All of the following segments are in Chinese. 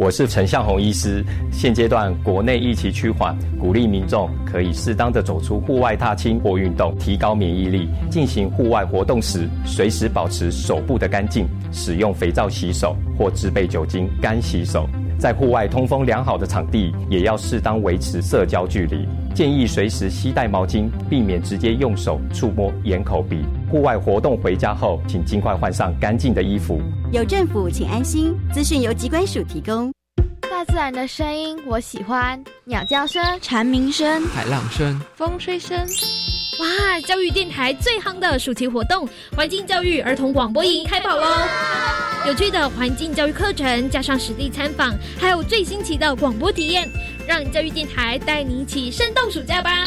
我是陈向红医师。现阶段国内疫情趋缓，鼓励民众可以适当的走出户外踏青或运动，提高免疫力。进行户外活动时，随时保持手部的干净，使用肥皂洗手或制备酒精干洗手。在户外通风良好的场地，也要适当维持社交距离。建议随时携带毛巾，避免直接用手触摸眼、口、鼻。户外活动回家后，请尽快换上干净的衣服。有政府，请安心。资讯由机关署提供。大自然的声音我喜欢，鸟叫声、蝉鸣声、海浪声、风吹声。哇！教育电台最夯的暑期活动——环境教育儿童广播营开跑喽！有趣的环境教育课程，加上实地参访，还有最新奇的广播体验，让教育电台带你一起生动暑假吧！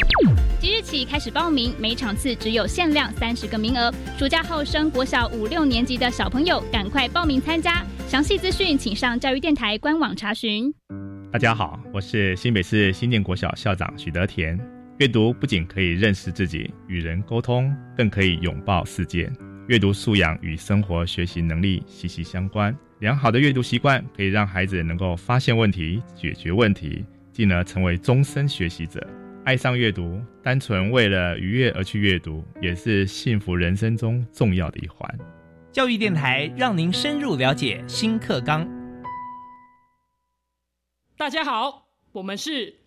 即日起开始报名，每场次只有限量三十个名额。暑假后升国小五六年级的小朋友，赶快报名参加！详细资讯请上教育电台官网查询。大家好，我是新北市新建国小校长许德田。阅读不仅可以认识自己、与人沟通，更可以拥抱世界。阅读素养与生活学习能力息息相关。良好的阅读习惯可以让孩子能够发现问题、解决问题，进而成为终身学习者。爱上阅读，单纯为了愉悦而去阅读，也是幸福人生中重要的一环。教育电台让您深入了解新课纲。大家好，我们是。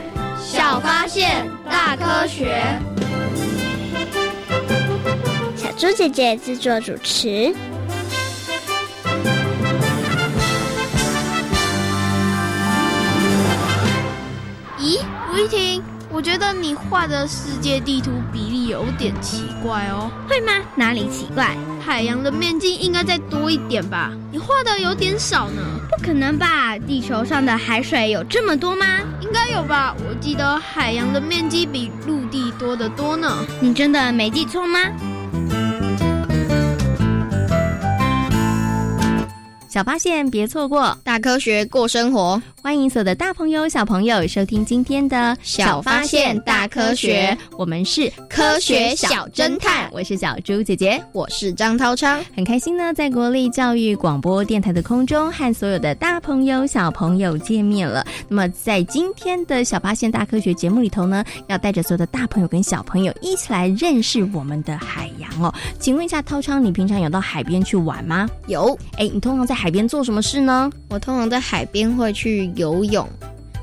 小发现，大科学。小猪姐姐制作主持。我觉得你画的世界地图比例有点奇怪哦。会吗？哪里奇怪？海洋的面积应该再多一点吧？你画的有点少呢。不可能吧？地球上的海水有这么多吗？应该有吧。我记得海洋的面积比陆地多得多呢。你真的没记错吗？小发现，别错过！大科学过生活，欢迎所有的大朋友、小朋友收听今天的《小发现大科学》。我们是科学小侦探，我是小猪姐姐，我是张涛昌，很开心呢，在国立教育广播电台的空中和所有的大朋友、小朋友见面了。那么，在今天的小发现大科学节目里头呢，要带着所有的大朋友跟小朋友一起来认识我们的海洋哦。请问一下，涛昌，你平常有到海边去玩吗？有。哎，你通常在海边做什么事呢？我通常在海边会去游泳，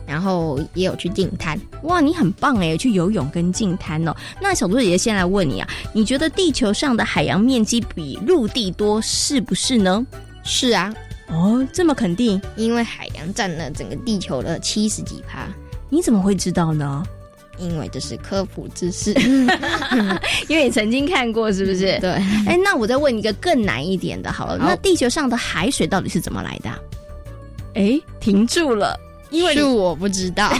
然后也有去净滩。哇，你很棒哎，去游泳跟净滩哦。那小猪姐姐先来问你啊，你觉得地球上的海洋面积比陆地多是不是呢？是啊。哦，这么肯定？因为海洋占了整个地球的七十几趴。你怎么会知道呢？因为这是科普知识，因为你曾经看过，是不是？对。哎，那我再问一个更难一点的，好了，那地球上的海水到底是怎么来的？哎，停住了，因为是我不知道。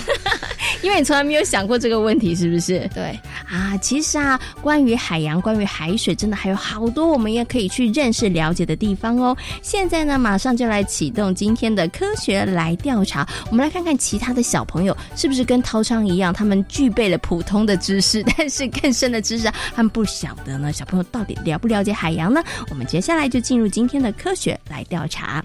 因为你从来没有想过这个问题，是不是？对啊，其实啊，关于海洋、关于海水，真的还有好多我们也可以去认识、了解的地方哦。现在呢，马上就来启动今天的科学来调查，我们来看看其他的小朋友是不是跟涛昌一样，他们具备了普通的知识，但是更深的知识他们不晓得呢。小朋友到底了不了解海洋呢？我们接下来就进入今天的科学来调查。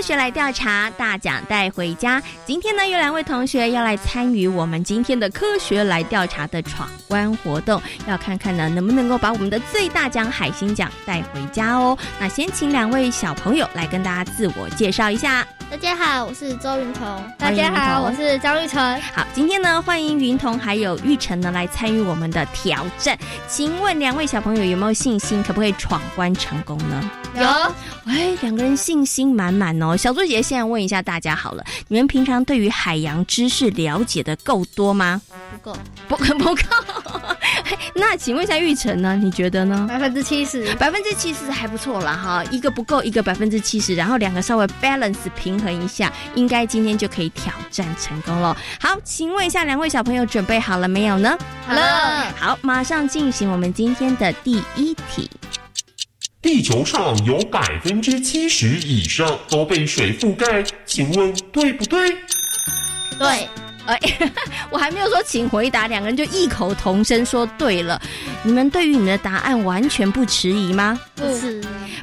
学来调查，大奖带回家。今天呢，有两位同学要来参与我们今天的科学来调查的闯关活动，要看看呢能不能够把我们的最大奖海星奖带回家哦。那先请两位小朋友来跟大家自我介绍一下。大家好，我是周云彤。大家好，我是张玉成。好，今天呢，欢迎云彤还有玉成呢来参与我们的挑战。请问两位小朋友有没有信心，可不可以闯关成功呢？有。哎，两个人信心满满哦。小猪姐姐现在问一下大家好了，你们平常对于海洋知识了解的够多吗？不够，不不够。那请问一下玉成呢？你觉得呢？百分之七十，百分之七十还不错了哈。一个不够，一个百分之七十，然后两个稍微 balance 平衡一下，应该今天就可以挑战成功了。好，请问一下两位小朋友准备好了没有呢？好了，好，马上进行我们今天的第一题。地球上有百分之七十以上都被水覆盖，请问对不对？对。哎，我还没有说，请回答。两个人就异口同声说对了。你们对于你的答案完全不迟疑吗？不迟。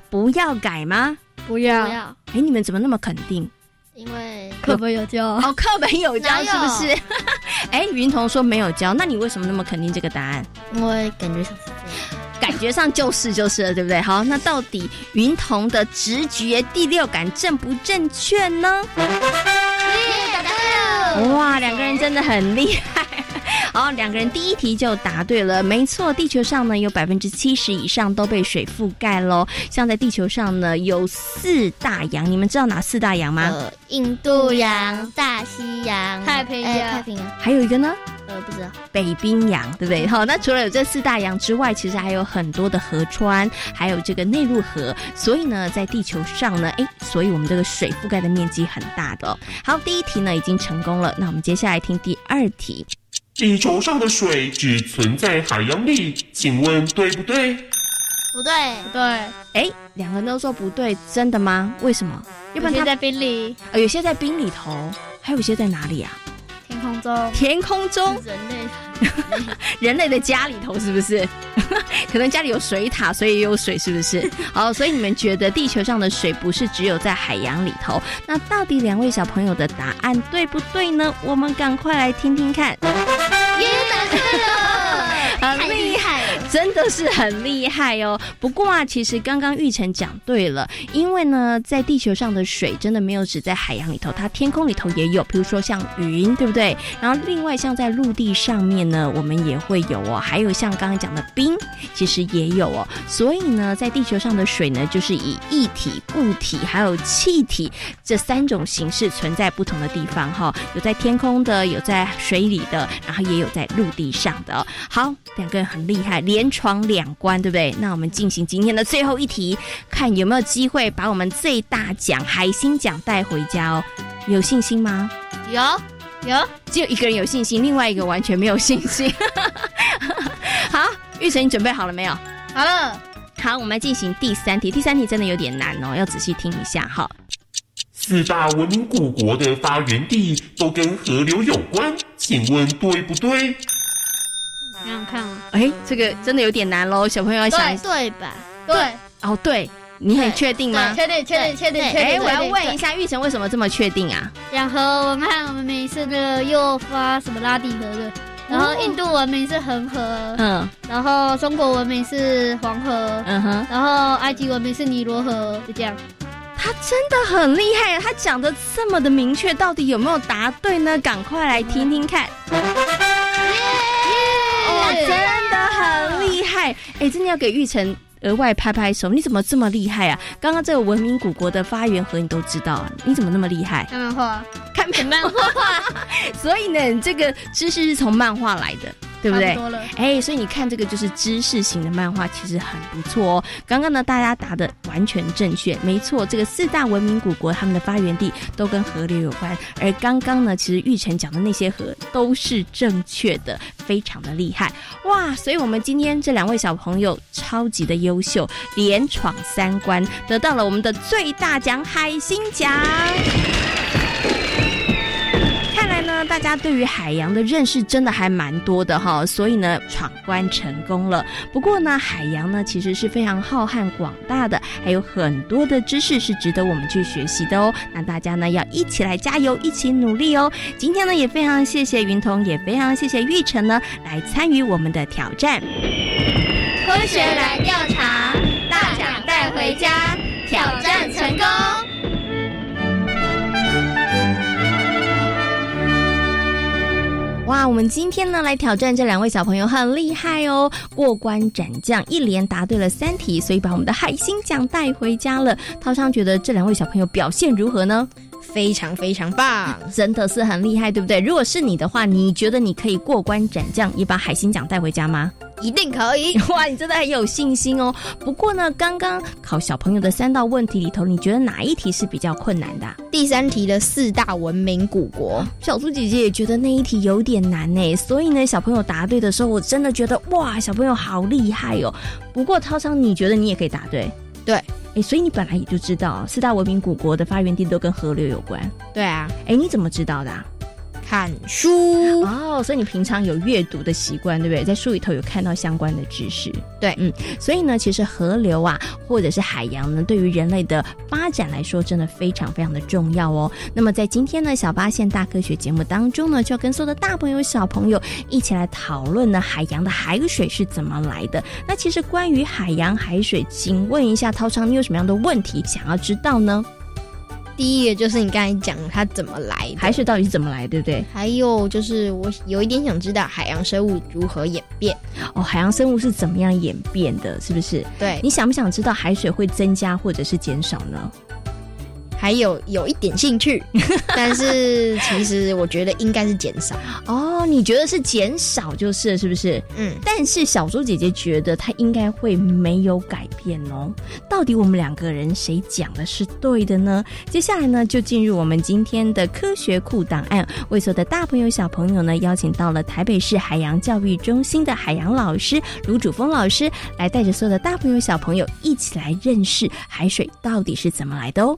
不要改吗？不要。哎，你们怎么那么肯定？因为课本有教。哦，课本有教是不是？哎，云彤说没有教，那你为什么那么肯定这个答案？因为感觉上是这样。感觉上就是 就是了，对不对？好，那到底云彤的直觉第六感正不正确呢？哇，两个人真的很厉害！好，两个人第一题就答对了，没错，地球上呢有百分之七十以上都被水覆盖喽。像在地球上呢有四大洋，你们知道哪四大洋吗？印度洋、大西洋、太平洋、太平洋，还有一个呢？呃，不知道。北冰洋，对不对？好，那除了有这四大洋之外，其实还有很多的河川，还有这个内陆河。所以呢，在地球上呢，哎，所以我们这个水覆盖的面积很大的。好，第一题呢已经成功了，那我们接下来听第二题。地球上的水只存在海洋里，请问对不对？不对，不对。哎，两个人都说不对，真的吗？为什么？有些在冰里，呃，有些在冰里头，还有些在哪里啊？天空中，天空中，人类，人类的家里头是不是？可能家里有水塔，所以也有水，是不是？好，所以你们觉得地球上的水不是只有在海洋里头？那到底两位小朋友的答案对不对呢？我们赶快来听听看。耶，答对了，很厉害。真的是很厉害哦！不过啊，其实刚刚玉成讲对了，因为呢，在地球上的水真的没有只在海洋里头，它天空里头也有，比如说像云，对不对？然后另外像在陆地上面呢，我们也会有哦，还有像刚刚讲的冰，其实也有哦。所以呢，在地球上的水呢，就是以液体、固体还有气体这三种形式存在不同的地方哈，有在天空的，有在水里的，然后也有在陆地上的。好，两个人很厉害，连闯两关，对不对？那我们进行今天的最后一题，看有没有机会把我们最大奖海星奖带回家哦。有信心吗？有，有，只有一个人有信心，另外一个完全没有信心。好，玉成，你准备好了没有？好了。好，我们来进行第三题。第三题真的有点难哦，要仔细听一下哈。四大文明古国的发源地都跟河流有关，请问对不对？想想看啊，哎，这个真的有点难喽，小朋友要想对吧？对，哦，对，你很确定吗？确定，确定，确定，确定。哎，我要问一下玉成，为什么这么确定啊？两河文看文明是那个又发什么拉底河的，然后印度文明是恒河，嗯，然后中国文明是黄河，嗯哼，然后埃及文明是尼罗河，就这样。他真的很厉害，他讲的这么的明确，到底有没有答对呢？赶快来听听看。真的很厉害，哎，真的要给玉成额外拍拍手。你怎么这么厉害啊？刚刚这个文明古国的发源和你都知道啊，你怎么那么厉害？看漫画，看漫画，所以呢，这个知识是从漫画来的。对不对？哎，所以你看这个就是知识型的漫画，其实很不错哦。刚刚呢，大家答的完全正确，没错，这个四大文明古国他们的发源地都跟河流有关。而刚刚呢，其实玉成讲的那些河都是正确的，非常的厉害哇！所以我们今天这两位小朋友超级的优秀，连闯三关，得到了我们的最大奖海星奖。大家对于海洋的认识真的还蛮多的哈，所以呢，闯关成功了。不过呢，海洋呢其实是非常浩瀚广大的，还有很多的知识是值得我们去学习的哦。那大家呢要一起来加油，一起努力哦。今天呢也非常谢谢云彤，也非常谢谢玉成呢来参与我们的挑战。科学来调查，大奖带回家，挑战成功。哇，我们今天呢来挑战这两位小朋友很厉害哦，过关斩将，一连答对了三题，所以把我们的海星奖带回家了。涛商觉得这两位小朋友表现如何呢？非常非常棒，真的是很厉害，对不对？如果是你的话，你觉得你可以过关斩将，也把海星奖带回家吗？一定可以！哇，你真的很有信心哦。不过呢，刚刚考小朋友的三道问题里头，你觉得哪一题是比较困难的？第三题的四大文明古国，小猪姐姐也觉得那一题有点难呢。所以呢，小朋友答对的时候，我真的觉得哇，小朋友好厉害哦。不过涛昌，你觉得你也可以答对？对，哎，所以你本来也就知道四大文明古国的发源地都跟河流有关。对啊，哎，你怎么知道的？看书哦，所以你平常有阅读的习惯，对不对？在书里头有看到相关的知识，对，嗯，所以呢，其实河流啊，或者是海洋呢，对于人类的发展来说，真的非常非常的重要哦。那么在今天呢，小八线大科学节目当中呢，就要跟所有的大朋友、小朋友一起来讨论呢，海洋的海水是怎么来的。那其实关于海洋海水，请问一下涛昌，你有什么样的问题想要知道呢？第一个就是你刚才讲它怎么来，海水到底是怎么来，对不对？还有就是我有一点想知道海洋生物如何演变。哦，海洋生物是怎么样演变的？是不是？对，你想不想知道海水会增加或者是减少呢？还有有一点兴趣，但是其实我觉得应该是减少哦。你觉得是减少就是是不是？嗯。但是小猪姐姐觉得它应该会没有改变哦。到底我们两个人谁讲的是对的呢？接下来呢，就进入我们今天的科学库档案，为所有的大朋友小朋友呢，邀请到了台北市海洋教育中心的海洋老师卢主峰老师，来带着所有的大朋友小朋友一起来认识海水到底是怎么来的哦。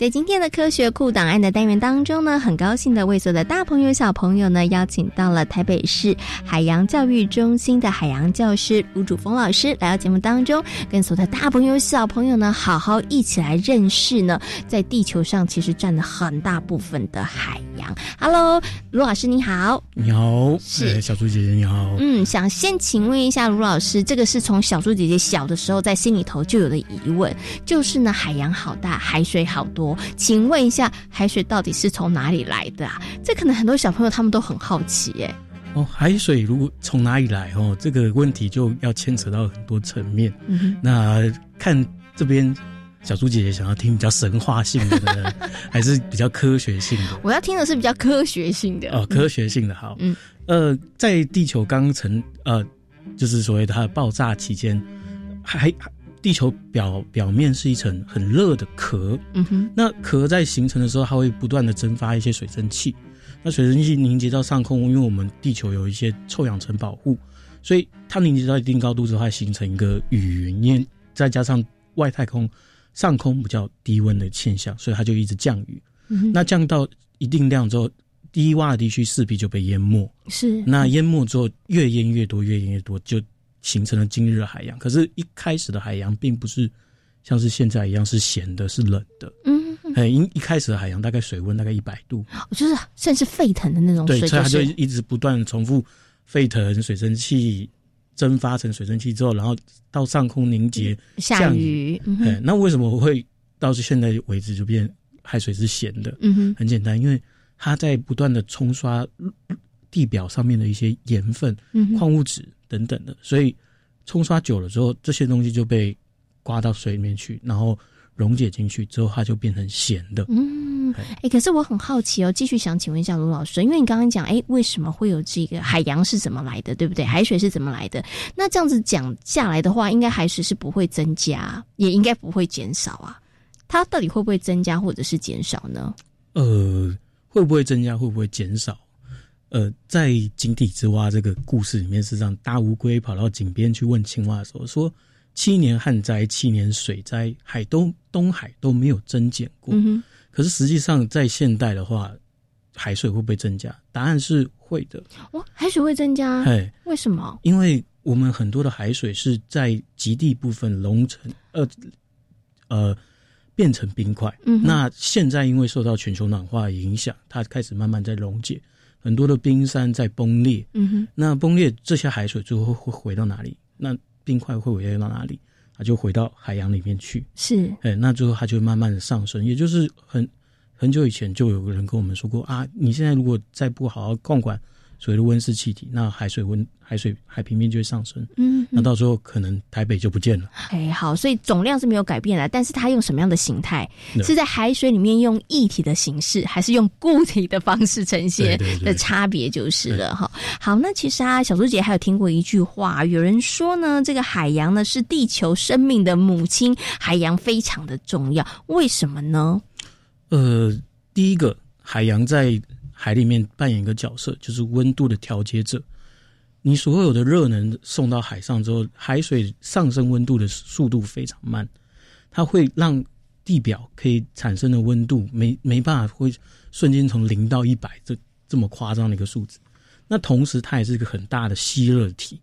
在今天的科学库档案的单元当中呢，很高兴的为所有的大朋友小朋友呢邀请到了台北市海洋教育中心的海洋教师卢主峰老师来到节目当中，跟所有的大朋友小朋友呢好好一起来认识呢，在地球上其实占了很大部分的海洋。Hello，卢老师你好，你好，是小猪姐姐你好。嗯，想先请问一下卢老师，这个是从小猪姐姐小的时候在心里头就有的疑问，就是呢海洋好大，海水好多。请问一下，海水到底是从哪里来的啊？这可能很多小朋友他们都很好奇耶。哦，海水如果从哪里来？哦，这个问题就要牵扯到很多层面。嗯那看这边小猪姐姐想要听比较神话性的呢，还是比较科学性的？我要听的是比较科学性的。哦，科学性的好。嗯，呃，在地球刚成呃，就是所谓的它的爆炸期间，还。地球表表面是一层很热的壳，嗯哼，那壳在形成的时候，它会不断的蒸发一些水蒸气，那水蒸气凝结到上空，因为我们地球有一些臭氧层保护，所以它凝结到一定高度之后，它形成一个雨云，因为再加上外太空上空比较低温的现象，所以它就一直降雨。嗯那降到一定量之后，低洼的地区势必就被淹没，是那淹没之后越淹越多，越淹越多就。形成了今日的海洋，可是，一开始的海洋并不是像是现在一样是咸的，是冷的。嗯，很一一开始的海洋大概水温大概一百度，就是甚至沸腾的那种水，对，所以它就一直不断重复沸腾水蒸气蒸发成水蒸气之后，然后到上空凝结下雨。哎，那为什么会到现在为止就变海水是咸的？嗯哼，很简单，因为它在不断的冲刷地表上面的一些盐分、矿物质等等的，所以冲刷久了之后，这些东西就被刮到水里面去，然后。溶解进去之后，它就变成咸的。嗯，哎，可是我很好奇哦，继续想请问一下卢老师，因为你刚刚讲，哎，为什么会有这个海洋是怎么来的，对不对？海水是怎么来的？那这样子讲下来的话，应该海水是不会增加，也应该不会减少啊。它到底会不会增加或者是减少呢？呃，会不会增加？会不会减少？呃，在井底之蛙这个故事里面，是让大乌龟跑到井边去问青蛙的时候说。七年旱灾，七年水灾，海东东海都没有增减过。可是实际上，在现代的话，海水会不会增加？答案是会的。哇，海水会增加？哎，为什么？因为我们很多的海水是在极地部分融成，呃呃，变成冰块。嗯，那现在因为受到全球暖化影响，它开始慢慢在溶解，很多的冰山在崩裂。嗯哼，那崩裂这些海水最后会回到哪里？那冰块会回到哪里？它就回到海洋里面去。是，哎，那最后它就慢慢的上升。也就是很很久以前就有个人跟我们说过啊，你现在如果再不好好控管。所谓的温室气体，那海水温、海水海平面就会上升。嗯，那到时候可能台北就不见了。哎，好，所以总量是没有改变的，但是它用什么样的形态？是在海水里面用液体的形式，还是用固体的方式呈现的差别就是了哈。好，那其实啊，小猪姐还有听过一句话，有人说呢，这个海洋呢是地球生命的母亲，海洋非常的重要，为什么呢？呃，第一个，海洋在。海里面扮演一个角色，就是温度的调节者。你所有的热能送到海上之后，海水上升温度的速度非常慢，它会让地表可以产生的温度没没办法会瞬间从零到一百这这么夸张的一个数字。那同时，它也是一个很大的吸热体。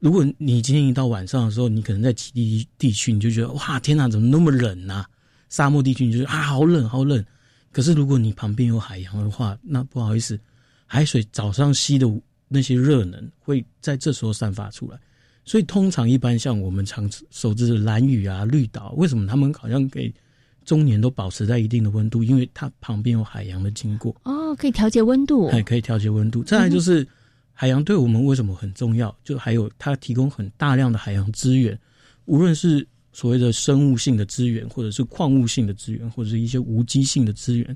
如果你今天一到晚上的时候，你可能在极地地区，你就觉得哇，天哪，怎么那么冷啊？沙漠地区，你就觉得啊，好冷，好冷。可是，如果你旁边有海洋的话，那不好意思，海水早上吸的那些热能会在这时候散发出来。所以，通常一般像我们常熟知的蓝屿啊、绿岛，为什么他们好像可以终年都保持在一定的温度？因为它旁边有海洋的经过哦，可以调节温度，还可以调节温度。再来就是海洋对我们为什么很重要？就还有它提供很大量的海洋资源，无论是。所谓的生物性的资源，或者是矿物性的资源，或者是一些无机性的资源，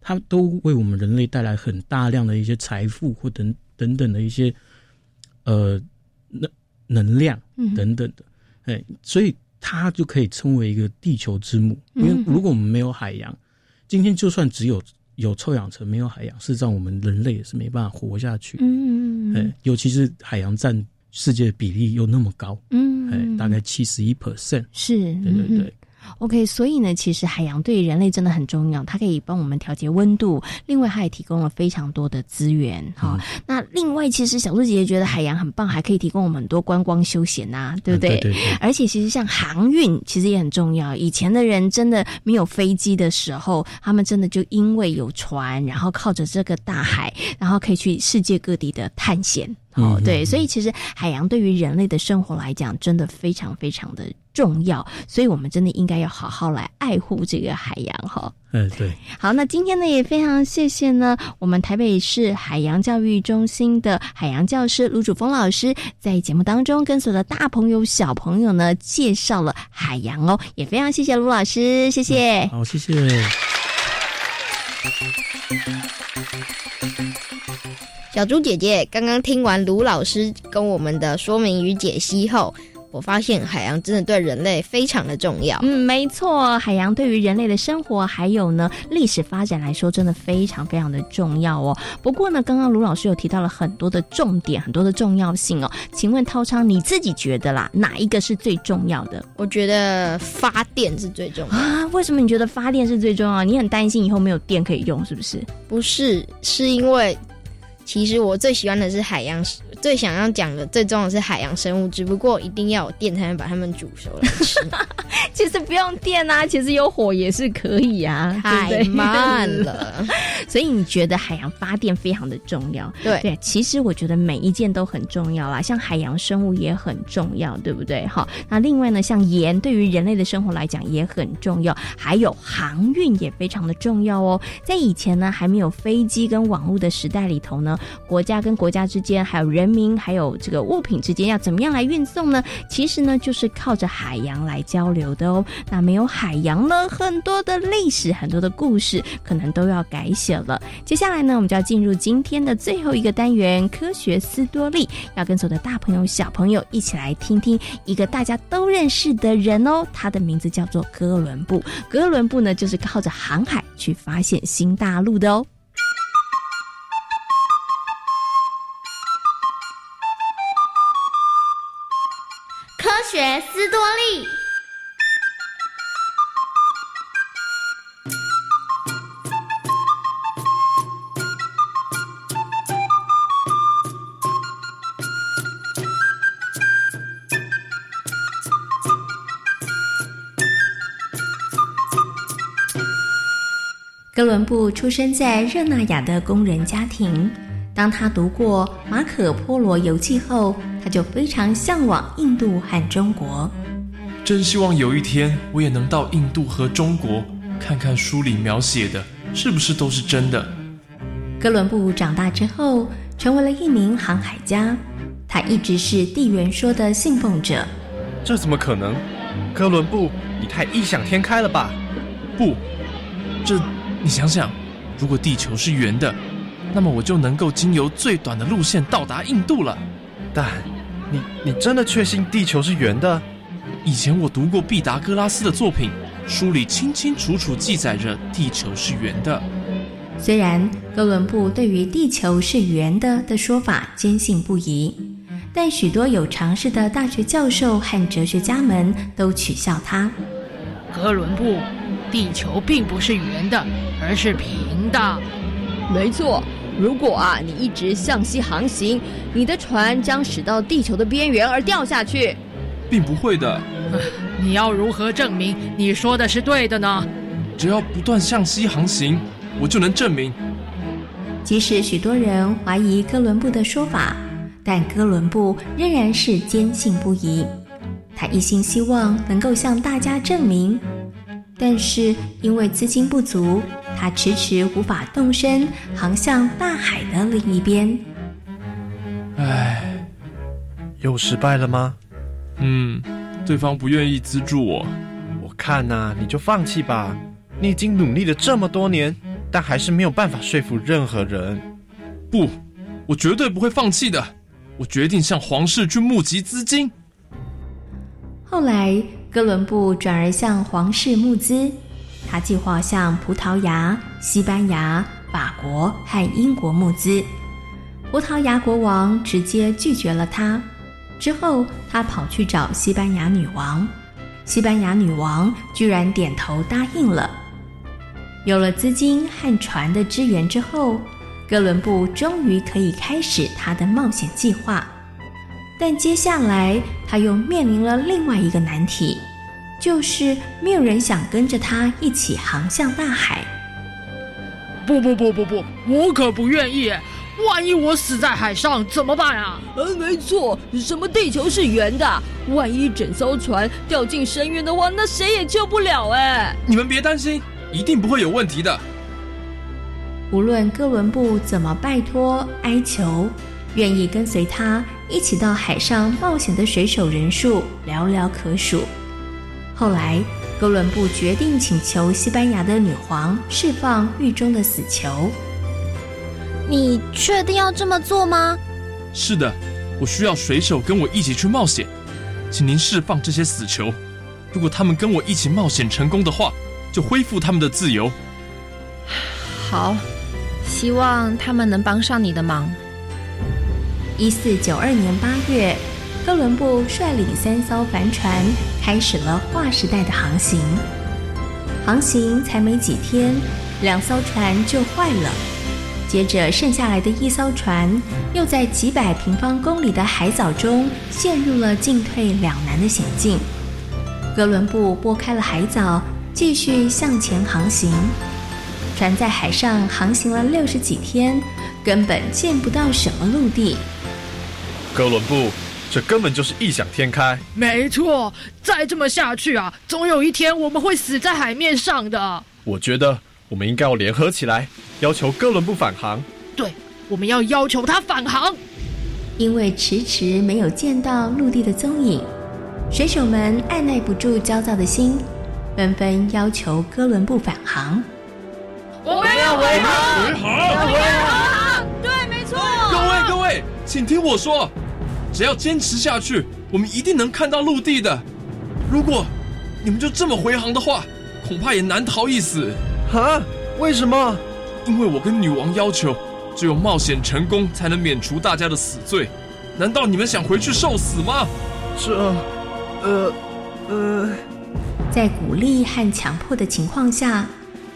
它都为我们人类带来很大量的一些财富或等等等的一些呃能能量等等的，哎，所以它就可以称为一个地球之母。因为如果我们没有海洋，今天就算只有有臭氧层，没有海洋，事实上我们人类也是没办法活下去。嗯，哎，尤其是海洋占。世界比例又那么高，嗯，哎，大概七十一 percent，是，对对对。OK，所以呢，其实海洋对人类真的很重要，它可以帮我们调节温度，另外它也提供了非常多的资源。哈，那另外其实小猪姐姐觉得海洋很棒，还可以提供我们很多观光休闲呐，对不对？对对。而且其实像航运，其实也很重要。以前的人真的没有飞机的时候，他们真的就因为有船，然后靠着这个大海，然后可以去世界各地的探险。哦，对，所以其实海洋对于人类的生活来讲，真的非常非常的重要，所以我们真的应该要好好来爱护这个海洋哈。嗯，对。好，那今天呢也非常谢谢呢，我们台北市海洋教育中心的海洋教师卢主峰老师，在节目当中跟所有的大朋友小朋友呢介绍了海洋哦，也非常谢谢卢老师，谢谢。好，谢谢。小猪姐姐刚刚听完卢老师跟我们的说明与解析后，我发现海洋真的对人类非常的重要。嗯，没错，海洋对于人类的生活还有呢历史发展来说，真的非常非常的重要哦。不过呢，刚刚卢老师有提到了很多的重点，很多的重要性哦。请问涛昌，你自己觉得啦，哪一个是最重要的？我觉得发电是最重要啊。为什么你觉得发电是最重要？你很担心以后没有电可以用，是不是？不是，是因为。其实我最喜欢的是海洋，最想要讲的最重要的是海洋生物，只不过一定要有电才能把它们煮熟来吃。其实不用电啊，其实有火也是可以啊，太慢了。所以你觉得海洋发电非常的重要？对对，其实我觉得每一件都很重要啦，像海洋生物也很重要，对不对？好，那另外呢，像盐对于人类的生活来讲也很重要，还有航运也非常的重要哦。在以前呢，还没有飞机跟网络的时代里头呢，国家跟国家之间，还有人民，还有这个物品之间，要怎么样来运送呢？其实呢，就是靠着海洋来交流的哦。那没有海洋呢，很多的历史、很多的故事，可能都要改写了。接下来呢，我们就要进入今天的最后一个单元——科学斯多利，要跟所有的大朋友、小朋友一起来听听一个大家都认识的人哦，他的名字叫做哥伦布。哥伦布呢，就是靠着航海去发现新大陆的哦。科学斯多利。哥伦布出生在热那亚的工人家庭。当他读过《马可波罗游记》后，他就非常向往印度和中国。真希望有一天我也能到印度和中国看看书里描写的是不是都是真的。哥伦布长大之后，成为了一名航海家。他一直是地缘说的信奉者。这怎么可能？哥伦布，你太异想天开了吧？不，这。你想想，如果地球是圆的，那么我就能够经由最短的路线到达印度了。但，你你真的确信地球是圆的？以前我读过毕达哥拉斯的作品，书里清清楚楚记载着地球是圆的。虽然哥伦布对于地球是圆的的说法坚信不疑，但许多有常识的大学教授和哲学家们都取笑他。哥伦布。地球并不是圆的，而是平的。没错，如果啊你一直向西航行，你的船将驶到地球的边缘而掉下去。并不会的。你要如何证明你说的是对的呢？只要不断向西航行，我就能证明。即使许多人怀疑哥伦布的说法，但哥伦布仍然是坚信不疑。他一心希望能够向大家证明。但是因为资金不足，他迟迟无法动身航向大海的另一边。唉，又失败了吗？嗯，对方不愿意资助我。我看呐，你就放弃吧。你已经努力了这么多年，但还是没有办法说服任何人。不，我绝对不会放弃的。我决定向皇室去募集资金。后来。哥伦布转而向皇室募资，他计划向葡萄牙、西班牙、法国和英国募资。葡萄牙国王直接拒绝了他。之后，他跑去找西班牙女王，西班牙女王居然点头答应了。有了资金和船的支援之后，哥伦布终于可以开始他的冒险计划。但接下来他又面临了另外一个难题，就是没有人想跟着他一起航向大海。不不不不不，我可不愿意！万一我死在海上怎么办啊？呃，没错，什么地球是圆的？万一整艘船掉进深渊的话，那谁也救不了哎！你们别担心，一定不会有问题的。无论哥伦布怎么拜托哀求，愿意跟随他。一起到海上冒险的水手人数寥寥可数。后来，哥伦布决定请求西班牙的女皇释放狱中的死囚。你确定要这么做吗？是的，我需要水手跟我一起去冒险，请您释放这些死囚。如果他们跟我一起冒险成功的话，就恢复他们的自由。好，希望他们能帮上你的忙。一四九二年八月，哥伦布率领三艘帆船开始了划时代的航行。航行才没几天，两艘船就坏了。接着，剩下来的一艘船又在几百平方公里的海藻中陷入了进退两难的险境。哥伦布拨开了海藻，继续向前航行。船在海上航行了六十几天，根本见不到什么陆地。哥伦布，这根本就是异想天开。没错，再这么下去啊，总有一天我们会死在海面上的。我觉得我们应该要联合起来，要求哥伦布返航。对，我们要要求他返航。因为迟迟没有见到陆地的踪影，水手们按耐不住焦躁的心，纷纷要求哥伦布返航。我们要回航，回航，回航。请听我说，只要坚持下去，我们一定能看到陆地的。如果你们就这么回航的话，恐怕也难逃一死。啊？为什么？因为我跟女王要求。只有冒险成功，才能免除大家的死罪。难道你们想回去受死吗？这，呃，呃，在鼓励和强迫的情况下，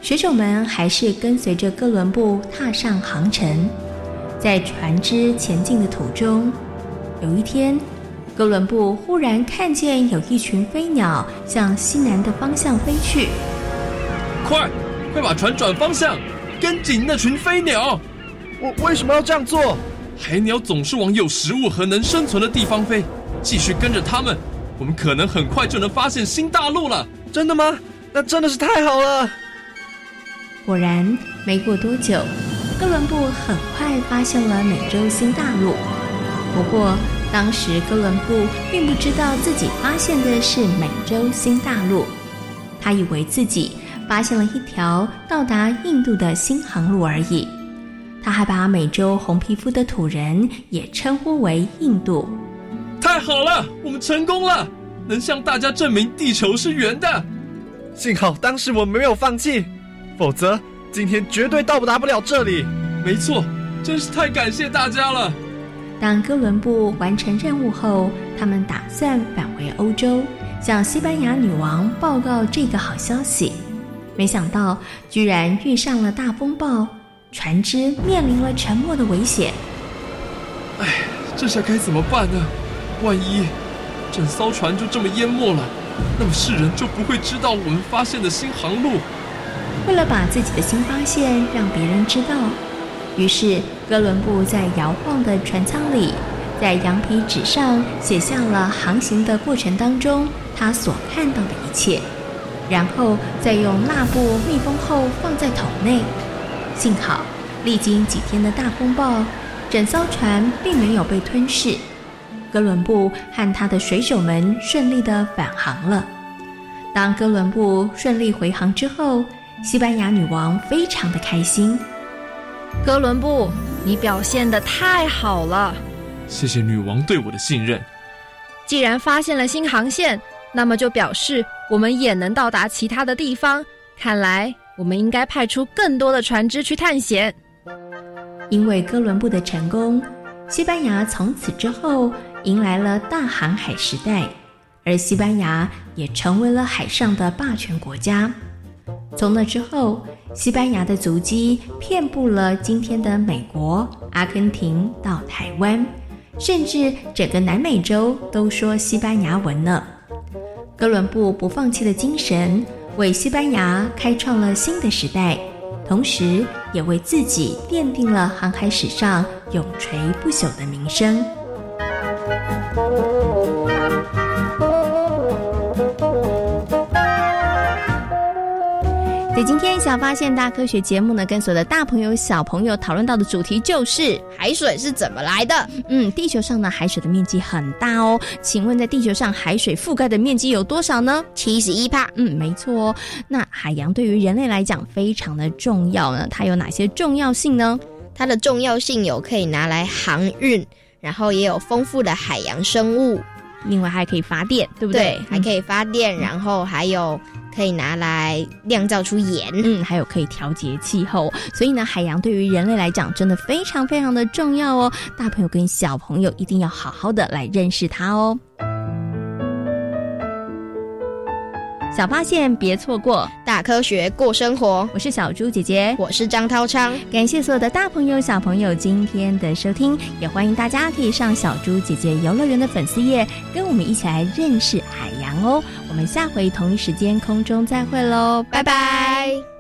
水手们还是跟随着哥伦布踏上航程。在船只前进的途中，有一天，哥伦布忽然看见有一群飞鸟向西南的方向飞去。快，快把船转方向，跟紧那群飞鸟！我为什么要这样做？海鸟总是往有食物和能生存的地方飞，继续跟着它们，我们可能很快就能发现新大陆了。真的吗？那真的是太好了。果然，没过多久，哥伦布很快发现了美洲新大陆。不过，当时哥伦布并不知道自己发现的是美洲新大陆，他以为自己发现了一条到达印度的新航路而已。他还把美洲红皮肤的土人也称呼为印度。太好了，我们成功了，能向大家证明地球是圆的。幸好当时我没有放弃，否则今天绝对到达不了这里。没错，真是太感谢大家了。当哥伦布完成任务后，他们打算返回欧洲，向西班牙女王报告这个好消息。没想到，居然遇上了大风暴。船只面临了沉没的危险。哎，这下该怎么办呢？万一整艘船就这么淹没了，那么世人就不会知道我们发现的新航路。为了把自己的新发现让别人知道，于是哥伦布在摇晃的船舱里，在羊皮纸上写下了航行的过程当中他所看到的一切，然后再用蜡布密封后放在桶内。幸好，历经几天的大风暴，整艘船并没有被吞噬。哥伦布和他的水手们顺利的返航了。当哥伦布顺利回航之后，西班牙女王非常的开心。哥伦布，你表现的太好了！谢谢女王对我的信任。既然发现了新航线，那么就表示我们也能到达其他的地方。看来。我们应该派出更多的船只去探险。因为哥伦布的成功，西班牙从此之后迎来了大航海时代，而西班牙也成为了海上的霸权国家。从那之后，西班牙的足迹遍布了今天的美国、阿根廷到台湾，甚至整个南美洲都说西班牙文呢。哥伦布不放弃的精神。为西班牙开创了新的时代，同时也为自己奠定了航海史上永垂不朽的名声。在今天小发现大科学节目呢，跟所有的大朋友小朋友讨论到的主题就是海水是怎么来的？嗯，地球上呢海水的面积很大哦，请问在地球上海水覆盖的面积有多少呢？七十一帕。嗯，没错哦。那海洋对于人类来讲非常的重要呢，它有哪些重要性呢？它的重要性有可以拿来航运，然后也有丰富的海洋生物，另外还可以发电，对不对？还可以发电，然后还有。可以拿来酿造出盐，嗯，还有可以调节气候，所以呢，海洋对于人类来讲真的非常非常的重要哦。大朋友跟小朋友一定要好好的来认识它哦。小发现别错过，大科学过生活。我是小猪姐姐，我是张涛昌。感谢所有的大朋友小朋友今天的收听，也欢迎大家可以上小猪姐姐游乐园的粉丝页，跟我们一起来认识海洋哦。我们下回同一时间空中再会喽，拜拜。